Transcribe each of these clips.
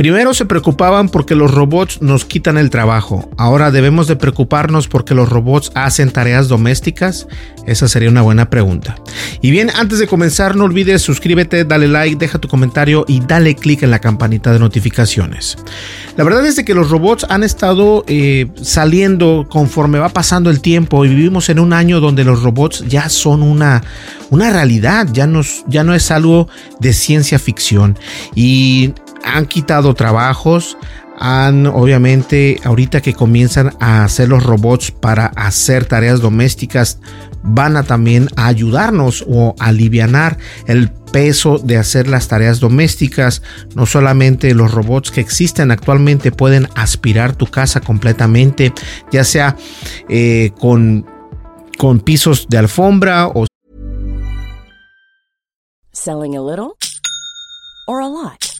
Primero se preocupaban porque los robots nos quitan el trabajo. Ahora debemos de preocuparnos porque los robots hacen tareas domésticas. Esa sería una buena pregunta. Y bien, antes de comenzar, no olvides suscríbete, dale like, deja tu comentario y dale click en la campanita de notificaciones. La verdad es de que los robots han estado eh, saliendo conforme va pasando el tiempo y vivimos en un año donde los robots ya son una, una realidad, ya, nos, ya no es algo de ciencia ficción. Y han quitado trabajos, han obviamente ahorita que comienzan a hacer los robots para hacer tareas domésticas van a también a ayudarnos o alivianar el peso de hacer las tareas domésticas. No solamente los robots que existen actualmente pueden aspirar tu casa completamente ya sea eh, con con pisos de alfombra o selling a little or a lot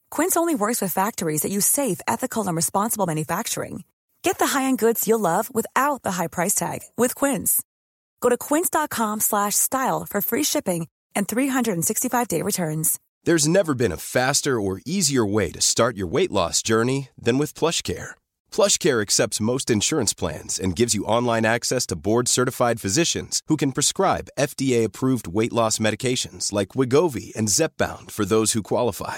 Quince only works with factories that use safe, ethical, and responsible manufacturing. Get the high-end goods you'll love without the high price tag with Quince. Go to quince.com/style for free shipping and 365-day returns. There's never been a faster or easier way to start your weight loss journey than with PlushCare. PlushCare accepts most insurance plans and gives you online access to board-certified physicians who can prescribe FDA-approved weight loss medications like Wigovi and Zepbound for those who qualify.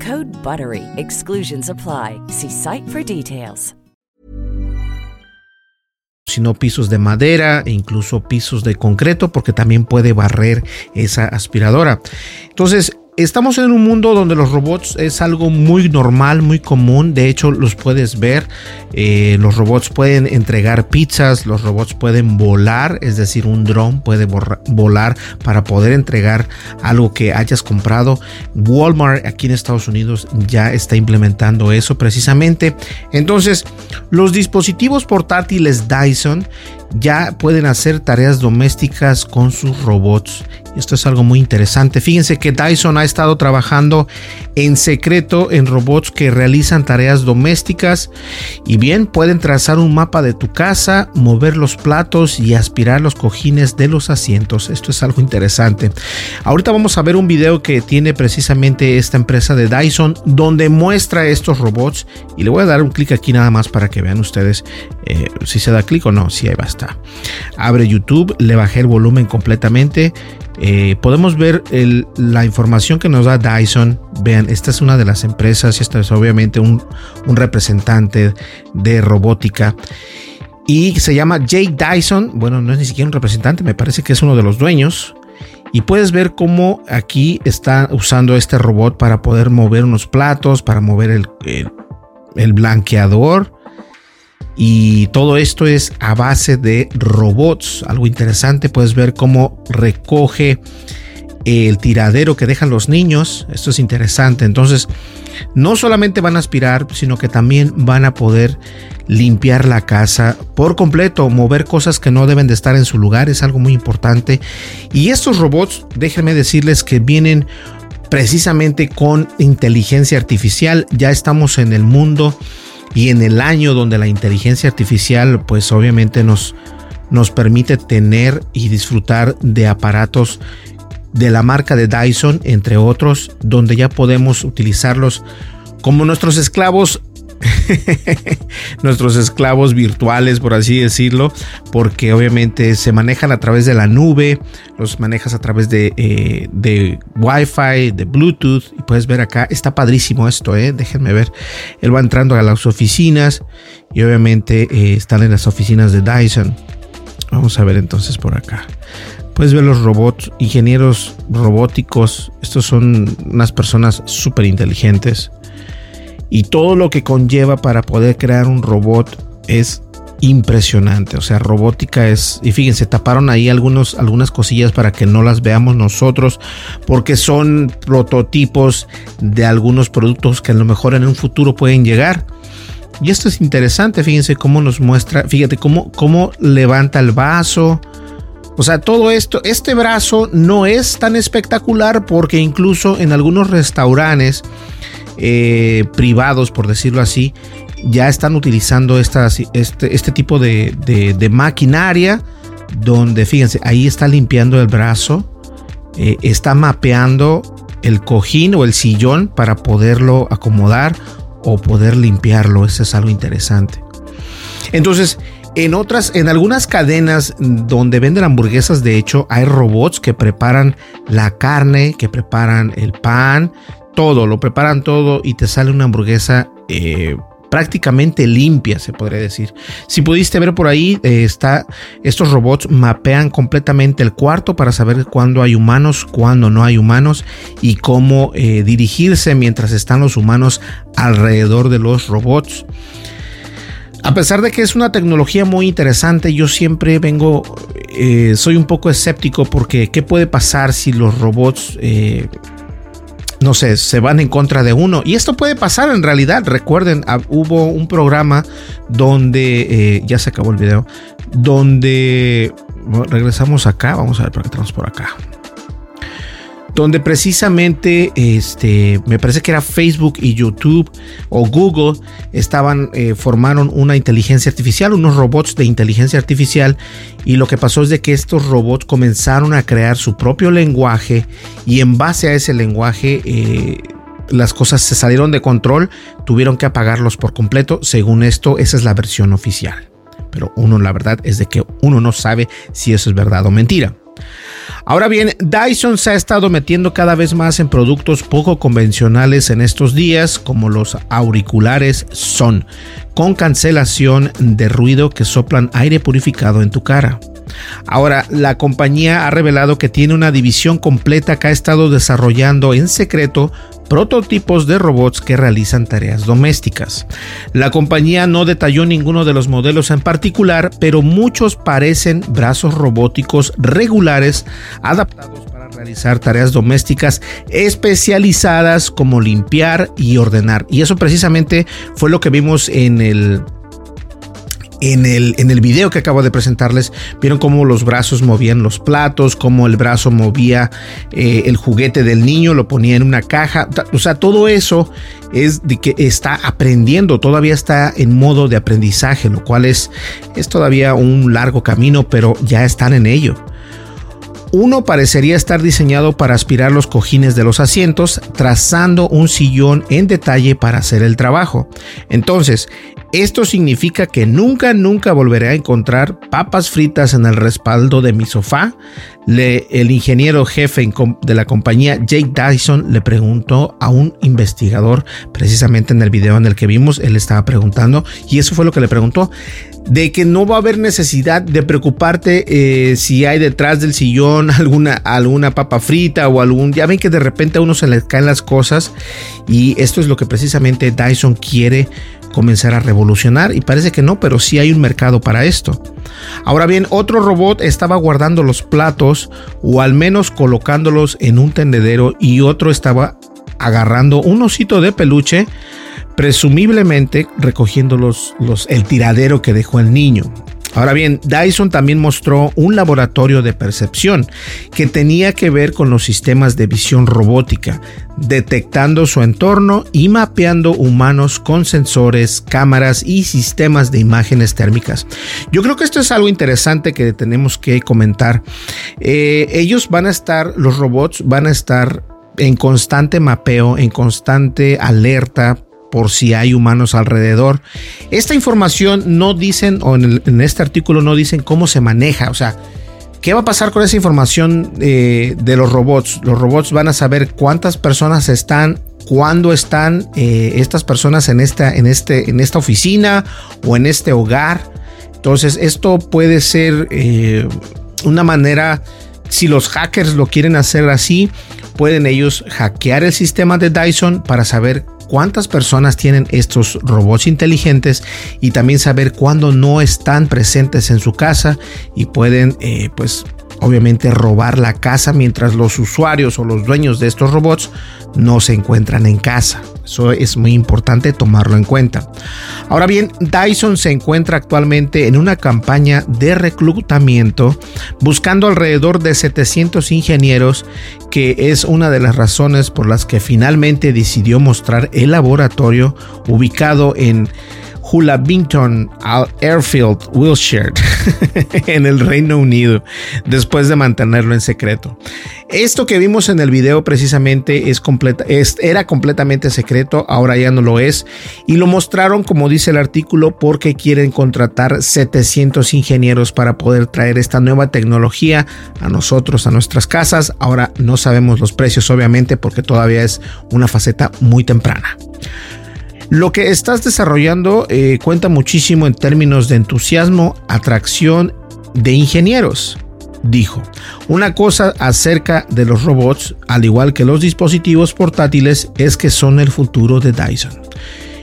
Code BUTTERY. Exclusions apply. See site for details. sino pisos de madera e incluso pisos de concreto porque también puede barrer esa aspiradora. Entonces, Estamos en un mundo donde los robots es algo muy normal, muy común. De hecho, los puedes ver. Eh, los robots pueden entregar pizzas, los robots pueden volar, es decir, un dron puede volar para poder entregar algo que hayas comprado. Walmart aquí en Estados Unidos ya está implementando eso precisamente. Entonces, los dispositivos portátiles Dyson ya pueden hacer tareas domésticas con sus robots. Esto es algo muy interesante. Fíjense que Dyson ha estado trabajando en secreto en robots que realizan tareas domésticas y bien pueden trazar un mapa de tu casa, mover los platos y aspirar los cojines de los asientos. Esto es algo interesante. Ahorita vamos a ver un video que tiene precisamente esta empresa de Dyson donde muestra estos robots y le voy a dar un clic aquí nada más para que vean ustedes eh, si se da clic o no. Si ahí va Abre YouTube, le bajé el volumen completamente eh, podemos ver la información que nos da Dyson. Vean, esta es una de las empresas y esta es obviamente un, representante de robótica. Y se llama Jay Dyson. Bueno, no es ni siquiera un representante, me parece que es uno de los dueños. Y puedes ver cómo aquí está usando este robot para poder mover unos platos, para mover el blanqueador y todo esto es a base de robots. Algo interesante, puedes ver cómo recoge el tiradero que dejan los niños. Esto es interesante. Entonces, no solamente van a aspirar, sino que también van a poder limpiar la casa por completo, mover cosas que no deben de estar en su lugar. Es algo muy importante. Y estos robots, déjenme decirles que vienen precisamente con inteligencia artificial. Ya estamos en el mundo y en el año donde la inteligencia artificial pues obviamente nos, nos permite tener y disfrutar de aparatos de la marca de Dyson, entre otros, donde ya podemos utilizarlos como nuestros esclavos nuestros esclavos virtuales, por así decirlo, porque obviamente se manejan a través de la nube, los manejas a través de, eh, de Wi-Fi, de Bluetooth, y puedes ver acá, está padrísimo esto, eh, déjenme ver, él va entrando a las oficinas y obviamente eh, están en las oficinas de Dyson. Vamos a ver entonces por acá. Puedes ver los robots, ingenieros robóticos. Estos son unas personas súper inteligentes y todo lo que conlleva para poder crear un robot es impresionante. O sea, robótica es. Y fíjense, taparon ahí algunos, algunas cosillas para que no las veamos nosotros, porque son prototipos de algunos productos que a lo mejor en un futuro pueden llegar. Y esto es interesante, fíjense cómo nos muestra, fíjate cómo, cómo levanta el vaso. O sea, todo esto, este brazo no es tan espectacular porque incluso en algunos restaurantes eh, privados, por decirlo así, ya están utilizando este, este tipo de, maquinaria donde, fíjense, ahí está limpiando el brazo, eh, está mapeando el cojín o el sillón para poderlo acomodar o poder limpiarlo. Eso es algo interesante. Entonces, en otras, en algunas cadenas donde venden hamburguesas, de hecho, hay robots que preparan la carne, que preparan el pan, todo, lo preparan todo y te sale una hamburguesa eh, prácticamente limpia, se podría decir. Si pudiste ver por ahí, eh, está, estos robots mapean completamente el cuarto para saber cuándo hay humanos, cuándo no hay humanos y cómo eh, dirigirse mientras están los humanos alrededor de los robots. A pesar de que es una tecnología muy interesante, yo siempre vengo, soy un poco escéptico porque ¿qué puede pasar si los robots no sé, se van en contra de uno. Y esto puede pasar en realidad. Recuerden, ah, hubo un programa donde, eh, ya se acabó el video, donde regresamos acá. Vamos a ver para qué estamos por acá donde precisamente este me parece que era Facebook y YouTube o Google estaban eh, formaron una inteligencia artificial unos robots de inteligencia artificial y lo que pasó es de que estos robots comenzaron a crear su propio lenguaje y en base a ese lenguaje eh, las cosas se salieron de control tuvieron que apagarlos por completo según esto esa es la versión oficial. Pero uno la verdad es de que uno no sabe si eso es verdad o mentira Ahora bien, Dyson se ha estado metiendo cada vez más en productos poco convencionales en estos días, como los auriculares Son, con cancelación de ruido que soplan aire purificado en tu cara. Ahora, la compañía ha revelado que tiene una división completa que ha estado desarrollando en secreto prototipos de robots que realizan tareas domésticas. La compañía no detalló ninguno de los modelos en particular, pero muchos parecen brazos robóticos regulares adaptados para realizar tareas domésticas especializadas como limpiar y ordenar. Y eso precisamente fue lo que vimos en el en el, en el video que acabo de presentarles, vieron cómo los brazos movían los platos, cómo el brazo movía eh, el juguete del niño, lo ponía en una caja. O sea, todo eso es de que está aprendiendo, todavía está en modo de aprendizaje, lo cual es, es todavía un largo camino, pero ya están en ello. Uno parecería estar diseñado para aspirar los cojines de los asientos, trazando un sillón en detalle para hacer el trabajo. Entonces, esto significa que nunca, nunca volveré a encontrar papas fritas en el respaldo de mi sofá. el ingeniero jefe de la compañía Jake Dyson le preguntó a un investigador, precisamente en el video en el que vimos, él estaba preguntando, y eso fue lo que le preguntó, de que no va a haber necesidad de preocuparte eh, si hay detrás del sillón alguna, alguna papa frita o algún... Ya ven que de repente a uno se le caen las cosas y esto es lo que precisamente Dyson quiere comenzar a revolucionar y parece que no, pero sí hay un mercado para esto. Ahora bien, otro robot estaba guardando los platos o al menos colocándolos en un tendedero y otro estaba agarrando un osito de peluche, presumiblemente recogiendo los, los, el tiradero que dejó el niño. Ahora bien, Dyson también mostró un laboratorio de percepción que tenía que ver con los sistemas de visión robótica, detectando su entorno y mapeando humanos con sensores, cámaras y sistemas de imágenes térmicas. Yo creo que esto es algo interesante que tenemos que comentar. Eh, ellos van a estar, los robots van a estar en constante mapeo, en constante alerta por si hay humanos alrededor. Esta información no dicen, o en, este artículo no dicen cómo se maneja, o sea, ¿qué va a pasar con esa información eh, de los robots? Los robots van a saber cuántas personas están, cuándo están eh, estas personas en esta, en, este, en esta oficina o en este hogar. Entonces, esto puede ser eh, una manera, si los hackers lo quieren hacer así, pueden ellos hackear el sistema de Dyson para saber cuántas personas tienen estos robots inteligentes y también saber cuándo no están presentes en su casa y pueden eh, pues obviamente robar la casa mientras los usuarios o los dueños de estos robots no se encuentran en casa. Eso es muy importante tomarlo en cuenta. Ahora bien, Dyson se encuentra actualmente en una campaña de reclutamiento buscando alrededor de 700 ingenieros, que es una de las razones por las que finalmente decidió mostrar el laboratorio ubicado en Hulabington Airfield, Wiltshire, en el Reino Unido, después de mantenerlo en secreto. Esto que vimos en el video precisamente es era completamente secreto, ahora ya no lo es, y lo mostraron, como dice el artículo, porque quieren contratar 700 ingenieros para poder traer esta nueva tecnología a nosotros, a nuestras casas. Ahora no sabemos los precios, obviamente, porque todavía es una faceta muy temprana. Lo que estás desarrollando eh, cuenta muchísimo en términos de entusiasmo, atracción de ingenieros, dijo. Una cosa acerca de los robots, al igual que los dispositivos portátiles, es que son el futuro de Dyson.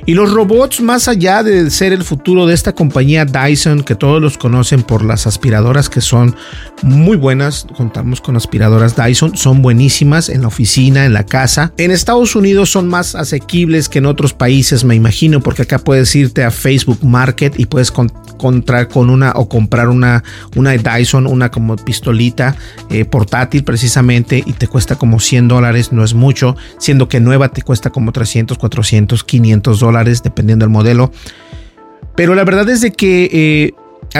Y los robots, más allá de ser el futuro de esta compañía Dyson, que todos los conocen por las aspiradoras que son muy buenas, contamos con aspiradoras Dyson, son buenísimas en la oficina, en la casa. En Estados Unidos son más asequibles que en otros países, me imagino, porque acá puedes irte a Facebook Market y puedes encontrar con una o comprar una, una Dyson, una como pistolita eh, portátil precisamente y te cuesta como 100 dólares, no es mucho, siendo que nueva te cuesta como 300, 400, 500 dólares dependiendo del modelo. Pero la verdad es de que eh,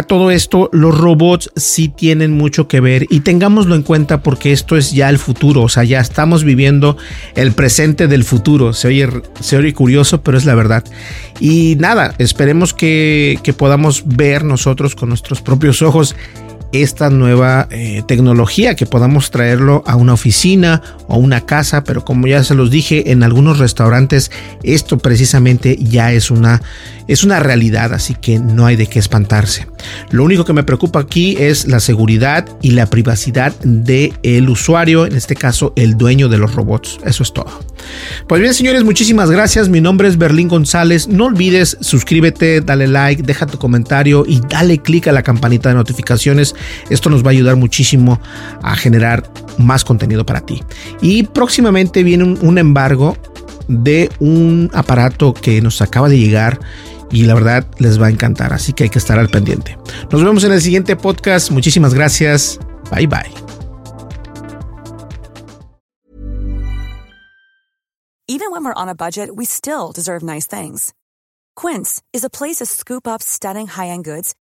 todo esto los robots sí tienen mucho que ver y tengámoslo en cuenta porque esto es ya el futuro, o sea, ya estamos viviendo el presente del futuro. Se oye, se oye curioso, pero es la verdad. Y nada, esperemos que podamos ver nosotros con nuestros propios ojos esta nueva eh, tecnología, que podamos traerlo a una oficina o una casa, pero como ya se los dije, en algunos restaurantes esto precisamente ya es una, es una realidad, así que no hay de qué espantarse. Lo único que me preocupa aquí es la seguridad y la privacidad del el usuario, en este caso el dueño de los robots. Eso es todo. Pues bien, señores, muchísimas gracias. Mi nombre es Berlín González. No olvides suscríbete, dale like, deja tu comentario y dale click a la campanita de notificaciones. Esto nos va a ayudar muchísimo a generar más contenido para ti. Y próximamente viene un, embargo de un aparato que nos acaba de llegar y la verdad les va a encantar, así que hay que estar al pendiente. Nos vemos en el siguiente podcast. Muchísimas gracias. Bye bye. Even when we're on a budget, we still deserve nice things. Quince is a place to scoop up stunning high-end goods